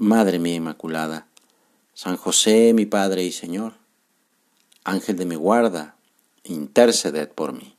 Madre mía Inmaculada, San José, mi Padre y Señor, Ángel de mi guarda, interceded por mí.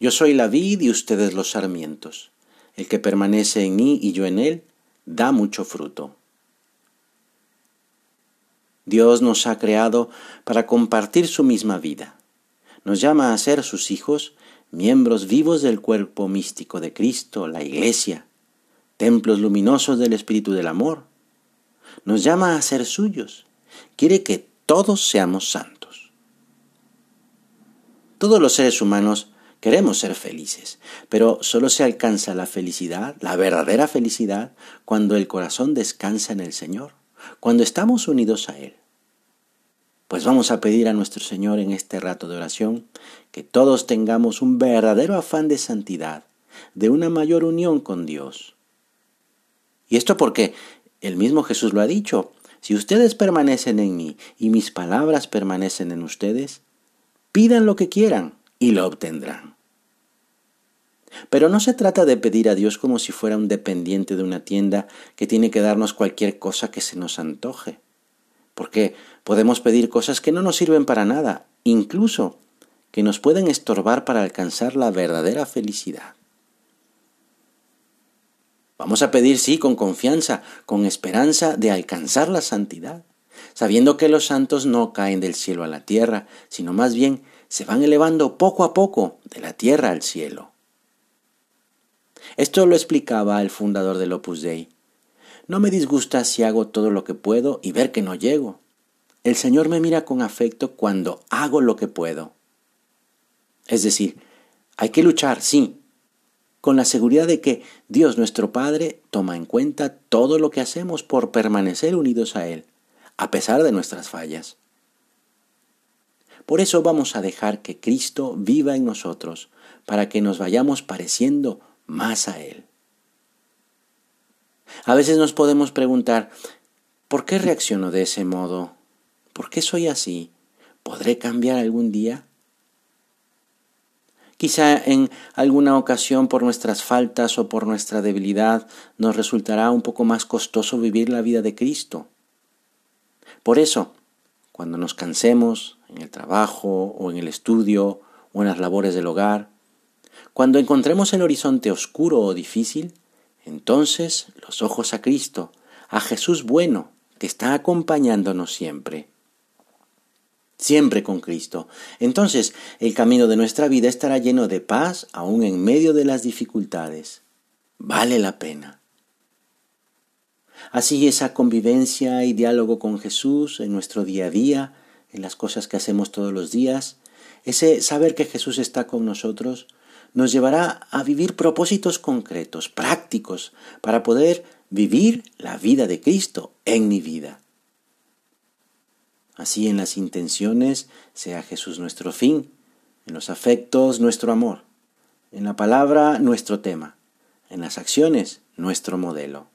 Yo soy la vid y ustedes los sarmientos. El que permanece en mí y yo en él, da mucho fruto. Dios nos ha creado para compartir su misma vida. Nos llama a ser sus hijos, miembros vivos del cuerpo místico de Cristo, la Iglesia, templos luminosos del Espíritu del Amor. Nos llama a ser suyos. Quiere que todos seamos santos. Todos los seres humanos queremos ser felices, pero solo se alcanza la felicidad, la verdadera felicidad, cuando el corazón descansa en el Señor, cuando estamos unidos a Él. Pues vamos a pedir a nuestro Señor en este rato de oración que todos tengamos un verdadero afán de santidad, de una mayor unión con Dios, y esto porque el mismo Jesús lo ha dicho, si ustedes permanecen en mí y mis palabras permanecen en ustedes, pidan lo que quieran y lo obtendrán. Pero no se trata de pedir a Dios como si fuera un dependiente de una tienda que tiene que darnos cualquier cosa que se nos antoje. Porque podemos pedir cosas que no nos sirven para nada, incluso que nos pueden estorbar para alcanzar la verdadera felicidad. Vamos a pedir, sí, con confianza, con esperanza de alcanzar la santidad, sabiendo que los santos no caen del cielo a la tierra, sino más bien se van elevando poco a poco de la tierra al cielo. Esto lo explicaba el fundador del Opus Dei. No me disgusta si hago todo lo que puedo y ver que no llego. El Señor me mira con afecto cuando hago lo que puedo. Es decir, hay que luchar, sí, con la seguridad de que Dios nuestro Padre toma en cuenta todo lo que hacemos por permanecer unidos a Él, a pesar de nuestras fallas. Por eso vamos a dejar que Cristo viva en nosotros, para que nos vayamos pareciendo más a Él. A veces nos podemos preguntar, ¿por qué reacciono de ese modo? ¿Por qué soy así? ¿Podré cambiar algún día? Quizá en alguna ocasión por nuestras faltas o por nuestra debilidad nos resultará un poco más costoso vivir la vida de Cristo. Por eso, cuando nos cansemos en el trabajo o en el estudio o en las labores del hogar, cuando encontremos el horizonte oscuro o difícil, entonces los ojos a Cristo, a Jesús bueno, que está acompañándonos siempre siempre con Cristo. Entonces el camino de nuestra vida estará lleno de paz aún en medio de las dificultades. Vale la pena. Así esa convivencia y diálogo con Jesús en nuestro día a día, en las cosas que hacemos todos los días, ese saber que Jesús está con nosotros, nos llevará a vivir propósitos concretos, prácticos, para poder vivir la vida de Cristo en mi vida. Así en las intenciones sea Jesús nuestro fin, en los afectos nuestro amor, en la palabra nuestro tema, en las acciones nuestro modelo.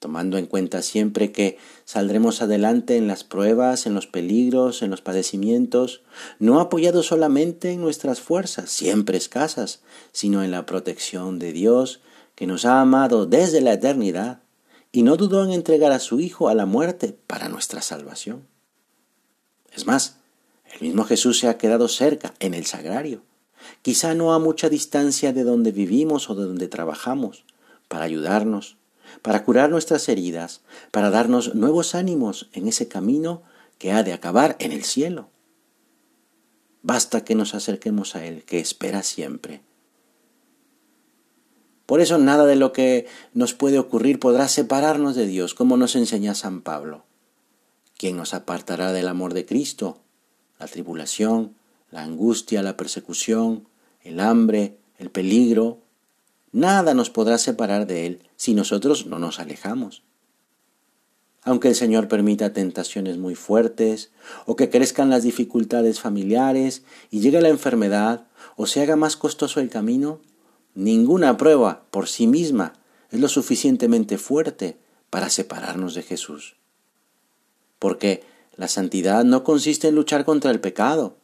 Tomando en cuenta siempre que saldremos adelante en las pruebas, en los peligros, en los padecimientos, no apoyados solamente en nuestras fuerzas, siempre escasas, sino en la protección de Dios, que nos ha amado desde la eternidad y no dudó en entregar a su Hijo a la muerte para nuestra salvación. Es más, el mismo Jesús se ha quedado cerca, en el sagrario, quizá no a mucha distancia de donde vivimos o de donde trabajamos, para ayudarnos, para curar nuestras heridas, para darnos nuevos ánimos en ese camino que ha de acabar en el cielo. Basta que nos acerquemos a Él, que espera siempre. Por eso nada de lo que nos puede ocurrir podrá separarnos de Dios, como nos enseña San Pablo. ¿Quién nos apartará del amor de Cristo? La tribulación, la angustia, la persecución, el hambre, el peligro. Nada nos podrá separar de Él si nosotros no nos alejamos. Aunque el Señor permita tentaciones muy fuertes, o que crezcan las dificultades familiares y llegue la enfermedad, o se haga más costoso el camino, ninguna prueba por sí misma es lo suficientemente fuerte para separarnos de Jesús. Porque la santidad no consiste en luchar contra el pecado.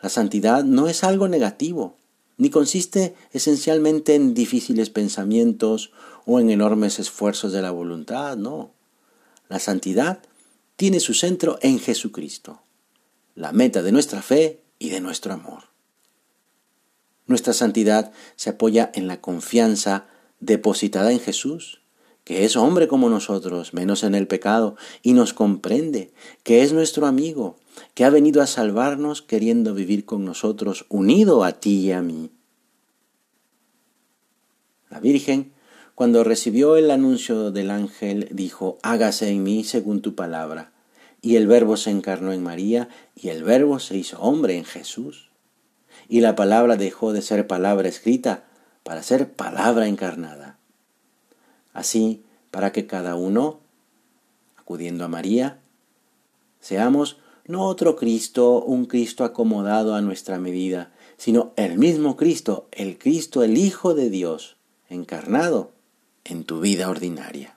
La santidad no es algo negativo, ni consiste esencialmente en difíciles pensamientos o en enormes esfuerzos de la voluntad, no. La santidad tiene su centro en Jesucristo, la meta de nuestra fe y de nuestro amor. Nuestra santidad se apoya en la confianza depositada en Jesús, que es hombre como nosotros, menos en el pecado, y nos comprende, que es nuestro amigo, que ha venido a salvarnos queriendo vivir con nosotros, unido a ti y a mí. La Virgen, cuando recibió el anuncio del ángel, dijo, hágase en mí según tu palabra. Y el Verbo se encarnó en María, y el Verbo se hizo hombre en Jesús. Y la palabra dejó de ser palabra escrita para ser palabra encarnada. Así, para que cada uno, acudiendo a María, seamos no otro Cristo, un Cristo acomodado a nuestra medida, sino el mismo Cristo, el Cristo, el Hijo de Dios, encarnado en tu vida ordinaria.